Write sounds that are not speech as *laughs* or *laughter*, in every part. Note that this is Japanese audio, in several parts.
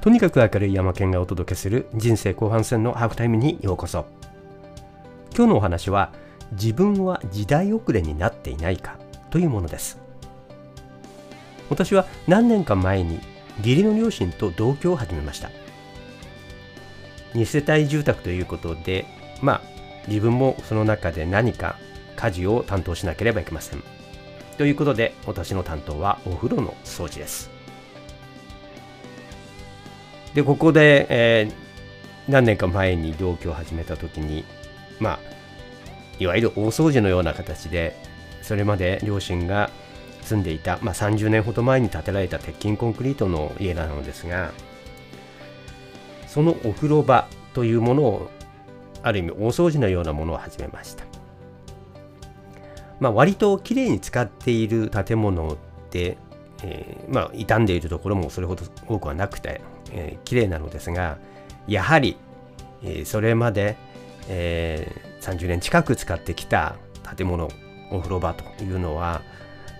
とにかく明るい山県がお届けする人生後半戦のハーフタイムにようこそ。今日のお話は自分は時代遅れになっていないかというものです。私は何年か前に義理の両親と同居を始めました。2世帯住宅ということでまあ自分もその中で何か家事を担当しなければいけません。ということで私の担当はお風呂の掃除です。でここで、えー、何年か前に同居を始めた時にまあいわゆる大掃除のような形でそれまで両親が住んでいた、まあ、30年ほど前に建てられた鉄筋コンクリートの家なのですがそのお風呂場というものをある意味大掃除のようなものを始めました、まあ、割ときれいに使っている建物で、えー、まあ、傷んでいるところもそれほど多くはなくてえー、綺麗なのですがやはり、えー、それまで、えー、30年近く使ってきた建物お風呂場というのは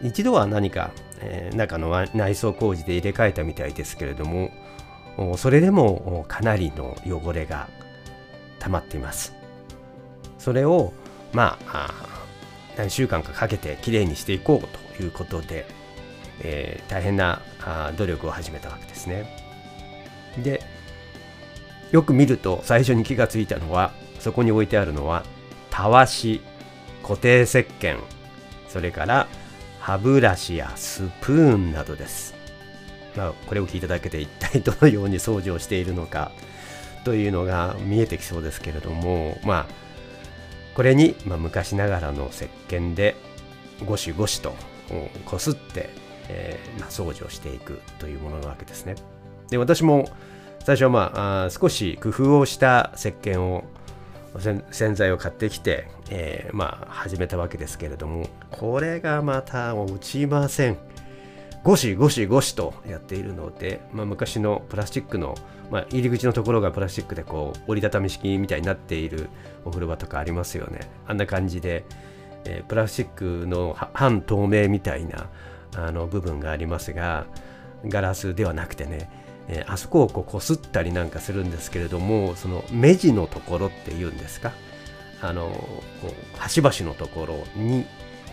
一度は何か、えー、中の内装工事で入れ替えたみたいですけれどもそれでもかなりの汚れが溜まっていますそれをまあ何週間かかけてきれいにしていこうということで、えー、大変な努力を始めたわけですね。でよく見ると最初に気がついたのはそこに置いてあるのはたわし固定石鹸それから歯ブラシやスプーンなどです、まあ、これを聞いただけで一体どのように掃除をしているのかというのが見えてきそうですけれどもまあこれに、まあ、昔ながらの石鹸でゴシゴシとこすって、えーまあ、掃除をしていくというものなわけですね。で私も最初はまああ少し工夫をした石鹸を洗剤を買ってきて、えー、まあ始めたわけですけれどもこれがまた落ちません。ゴシゴシゴシとやっているので、まあ、昔のプラスチックの、まあ、入り口のところがプラスチックでこう折りたたみ式みたいになっているお風呂場とかありますよね。あんな感じで、えー、プラスチックの半透明みたいなあの部分がありますがガラスではなくてねえー、あそこをこう擦ったりなんかするんですけれどもその目地のところっていうんですか？あのこう端々のところに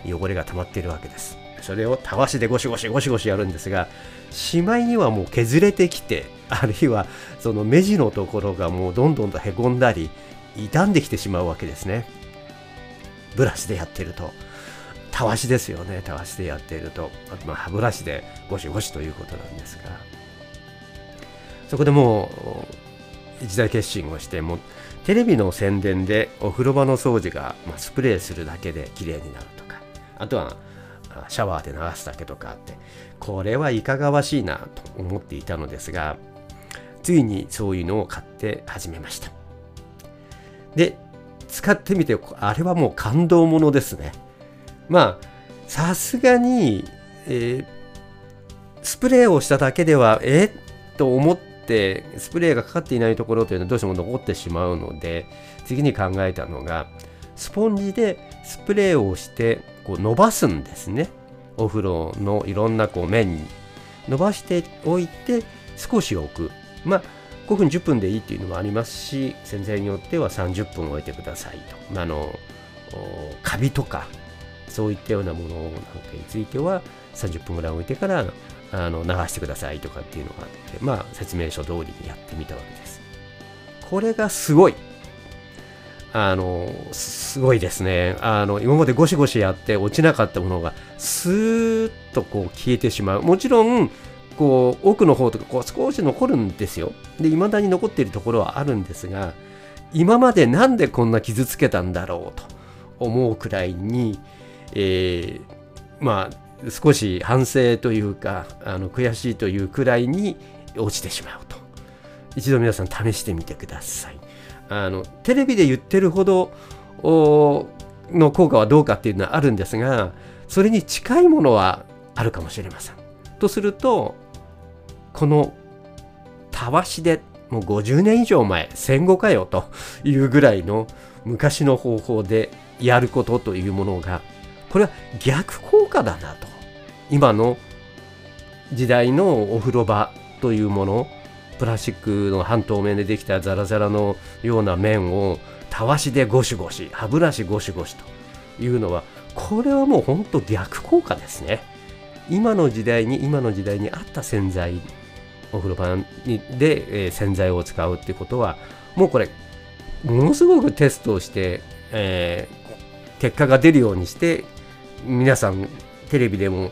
汚れが溜まっているわけです。それをたわしでゴシゴシゴシゴシやるんですがしまいにはもう削れてきてあるいはその目地のところがもうどんどんとへこんだり傷んできてしまうわけですね。ブラシでやってると。たわしですよねたわしでやっていると。あとまあ歯ブラシでゴシゴシということなんですが。そこでもう一大決心をしてもテレビの宣伝でお風呂場の掃除が、ま、スプレーするだけで綺麗になるとかあとはシャワーで流すだけとかってこれはいかがわしいなと思っていたのですがついにそういうのを買って始めました。で使ってみてあれはもう感動ものですね。まあさすがに、えー、スプレーをしただけではえっと思っってスプレーがかかっていないところというのはどうしても残ってしまうので次に考えたのがスポンジでスプレーをしてこう伸ばすんですね。お風呂のいろんなこう面に。伸ばしておいて少し置く。まあ5分10分でいいっていうのもありますし先生によっては30分置いてくださいと、あ、のカビとかそういったようなものなんかについては30分ぐらい置いてからあの流してくださいとかっていうのがあって、まあ、説明書通りにやってみたわけです。これがすごい。あの、すごいですね。あの、今までゴシゴシやって落ちなかったものが、スーッとこう消えてしまう。もちろん、こう、奥の方とか、こう少し残るんですよ。で、未だに残っているところはあるんですが、今までなんでこんな傷つけたんだろうと思うくらいに、えー、まあ、少し反省というかあの悔しいというくらいに落ちてしまうと。一度皆さん試してみてください。あのテレビで言ってるほどの効果はどうかっていうのはあるんですがそれに近いものはあるかもしれません。とするとこのたわしでもう50年以上前戦後かよというぐらいの昔の方法でやることというものがこれは逆効果だなと。今の時代のお風呂場というものプラスチックの半透明でできたザラザラのような面をたわしでゴシゴシ歯ブラシゴシゴシというのはこれはもう本当逆効果ですね。今の時代に今の時代に合った洗剤お風呂場で、え、洗剤を使うってことはもうこれものすごくテストをして、えー、結果が出るようにして皆さんテレビでも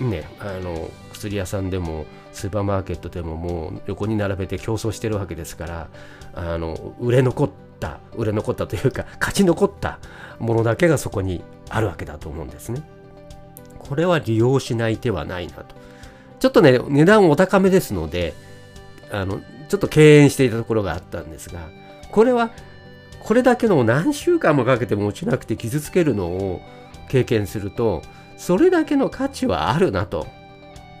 ねあの薬屋さんでもスーパーマーケットでももう横に並べて競争してるわけですからあの売れ残った売れ残ったというか勝ち残ったものだけがそこにあるわけだと思うんですね。これは利用しない手はないなと。ちょっとね値段お高めですのであのちょっと敬遠していたところがあったんですがこれはこれだけの何週間もかけても落ちなくて傷つけるのを経験するとそれだけの価値はあるなと。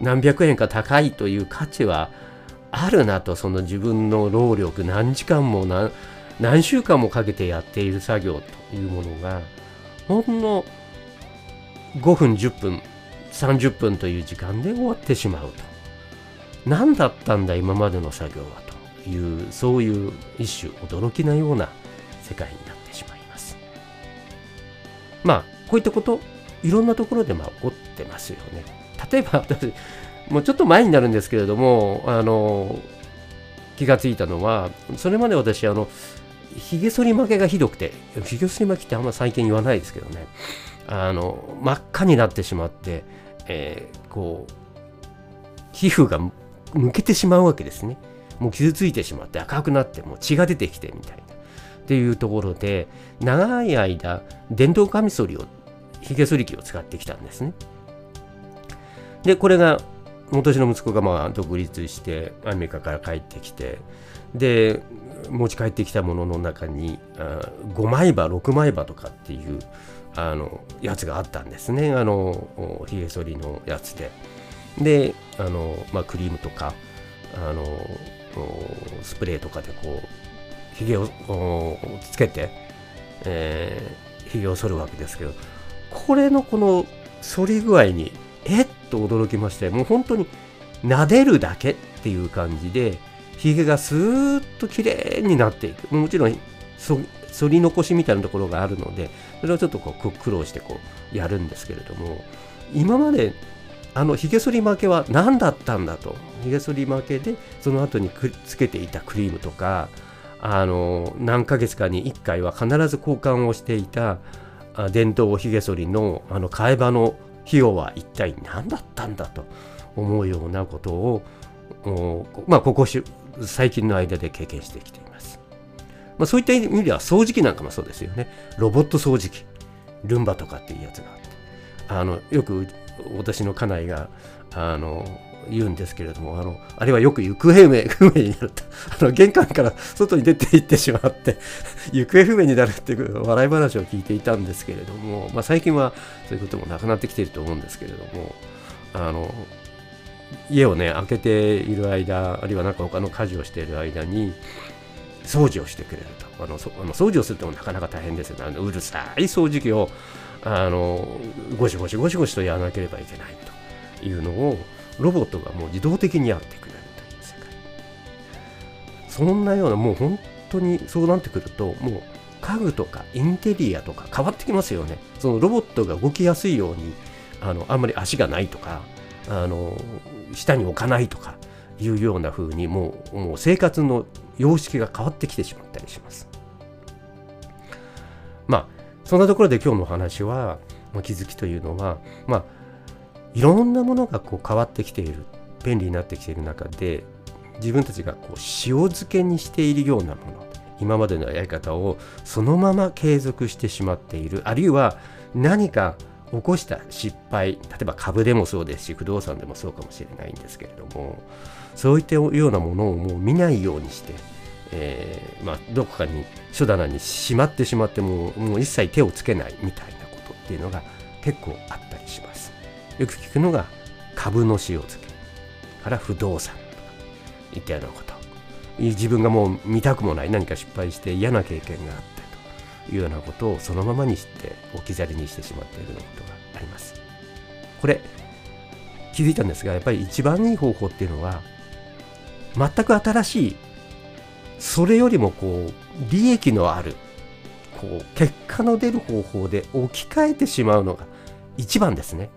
何百円か高いという価値はあるなと。その自分の労力何時間も何何週間もかけてやっている作業というものがほんの5分10分30分という時間で終わってしまうと。何だったんだ今までの作業はというそういう一種驚きなような世界になってしまいます。まあこういったこといろんなところでまあ起ってますよね。例えば *laughs* 私もうちょっと前になるんですけれどもあの気がついたのはそれまで私あのひげ剃り負けがひどくてひげ剃り負けってあんま最近言わないですけどね。あの真っ赤になってしまって、えー、こう皮膚がむけてしまうわけですね。もう傷ついてしまって赤くなってもう血が出てきてみたいな。っていうところで長い間電動カミソリをひげ剃り機を使ってきたんですね。でこれが私の息子がまあ独立してアメリカから帰ってきてで持ち帰ってきたものの中にあ5枚刃6枚刃とかっていうあのやつがあったんですね。あのひげ剃りのやつで。であの、まあ、クリームとかあのスプレーとかでこうひげをつけて、えー、ひげを剃るわけですけどこれのこの反り具合にえっ？と驚きましてもう本当に撫でるだけっていう感じでひげがスーッと綺麗になっていく。もちろん反り残しみたいなところがあるのでそれをちょっとこう苦労してこうやるんですけれども今まであのひげ剃り負けは何だったんだと。ひげ剃り負けでその後にくつけていたクリームとかあの何ヶ月かに1回は必ず交換をしていた伝統ひげ剃りのあの替え刃の費用は一体何だったんだと思うようなことをまあここ最近の間で経験してきています。まあ、そういった意味では掃除機なんかもそうですよね。ロボット掃除機、ルンバとかっていうやつがあって、あのよく私の家内があの言うんですけれども、あのあれはよく行方不明 *laughs* 不明になると、あの玄関から外に出て行ってしまって、*laughs* 行方不明になるっていう笑い話を聞いていたんですけれども、まあ、最近はそういうこともなくなってきていると思うんですけれども、あの家をね開けている間あるいは何か他の家事をしている間に掃除をしてくれると。あのそあの掃除をするともなかなか大変ですよね。あのうるさい掃除機をあのゴシゴシゴシゴシとやらなければいけないというのをロボットがもう自動的にやってくれるという世界そんなようなもう本当にそうなってくるともう家具とかインテリアとか変わってきますよねそのロボットが動きやすいようにあのあんまり足がないとかあの下に置かないとかいうような風にもうもう生活の様式が変わってきてしまったりします。まあそんなところで今日のお話は、まあ、気づきというのはまあいろんなものがこう変わってきている便利になってきている中で自分たちがこう塩漬けにしているようなもの今までのやり方をそのまま継続してしまっているあるいは何か起こした失敗例えば株でもそうですし不動産でもそうかもしれないんですけれどもそういったようなものをもう見ないようにして、えー、まあ、どこかに書棚にしまってしまってももう一切手をつけないみたいなことっていうのが結構あった。よく聞くのが株の塩漬けから不動産とかいったようなこと自分がもう見たくもない何か失敗して嫌な経験があっていうようなことをそのままにして置き去りにしてしまっているようなことがあります。これ気づいたんですがやっぱり一番いい方法っていうのは全く新しいそれよりもこう利益のあるこう結果の出る方法で置き換えてしまうのが一番ですね。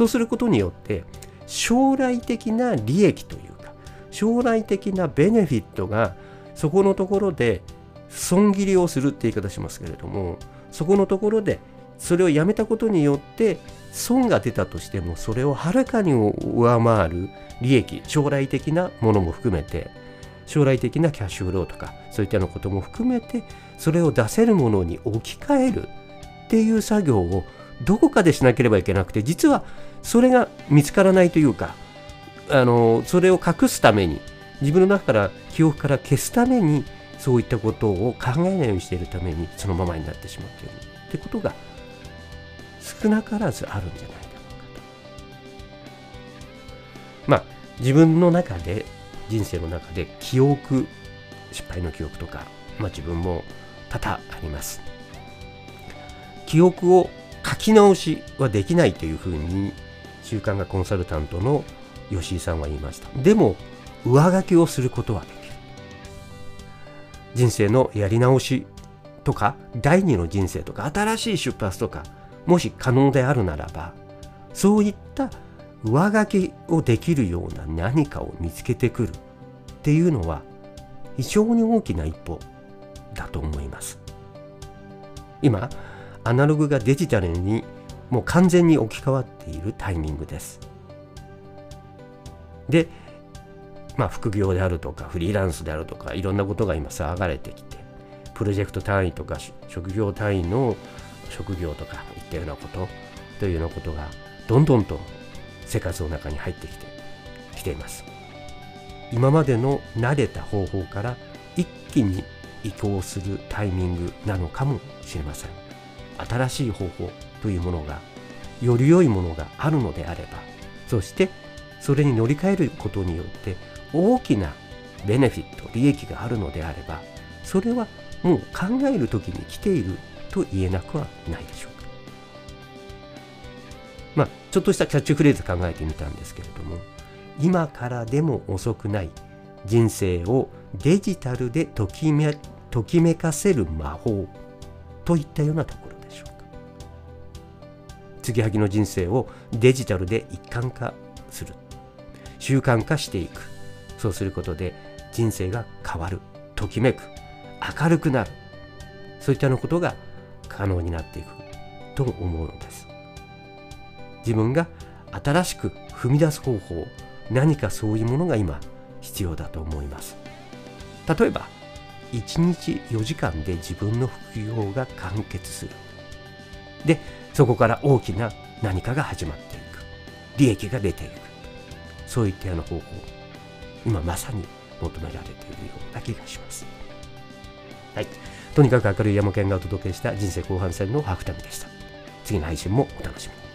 そうすることによって将来的な利益というか将来的なベネフィットがそこのところで損切りをするって言い方しますけれどもそこのところでそれをやめたことによって損が出たとしてもそれをはるかに上回る利益将来的なものも含めて将来的なキャッシュフローとかそういったようなことも含めてそれを出せるものに置き換えるっていう作業をどこかでしなければいけなくて実はそれが見つからないというかあのそれを隠すために自分の中から記憶から消すためにそういったことを考えないようにしているためにそのままになってしまっているってことが少なからずあるんじゃないだろうかと。まあ自分の中で人生の中で記憶失敗の記憶とか、まあ、自分も多々あります。記憶を書き直しはできないというふうに習慣がコンサルタントの吉井さんは言いました。でも上書きをすることはできる。人生のやり直しとか第二の人生とか新しい出発とかもし可能であるならばそういった上書きをできるような何かを見つけてくるっていうのは非常に大きな一歩だと思います今アナログがデジタルにもう完全に置き換わっているタイミングです。でまあ副業であるとかフリーランスであるとかいろんなことが今騒がれてきてプロジェクト単位とか職業単位の職業とかいったようなことというようなことがどんどんと生活の中に入ってきてきています。今までの慣れた方法から一気に移行するタイミングなのかもしれません。新しい方法というものがより良いものがあるのであればそしてそれに乗り換えることによって大きなベネフィット利益があるのであればそれはもう考える時に来ていると言えなくはないでしょうか。まあちょっとしたキャッチフレーズ考えてみたんですけれども今からでも遅くない人生をデジタルでときめときめかせる魔法といったようなところ。継ぎはぎの人生をデジタルで一貫化する。習慣化していく。そうすることで人生が変わるときめく。明るくなる。そういったようなことが可能になっていくと思うのです。自分が新しく踏み出す方法何かそういうものが今必要だと思います。例えば1日4時間で自分の副業が完結する。でそこから大きな何かが始まっていく。利益が出ていく。そういったような方法今まさに求められているような気がします。はい。とにかく明るい山県がお届けした人生後半戦のハーフタイムでした。次の配信もお楽しみに。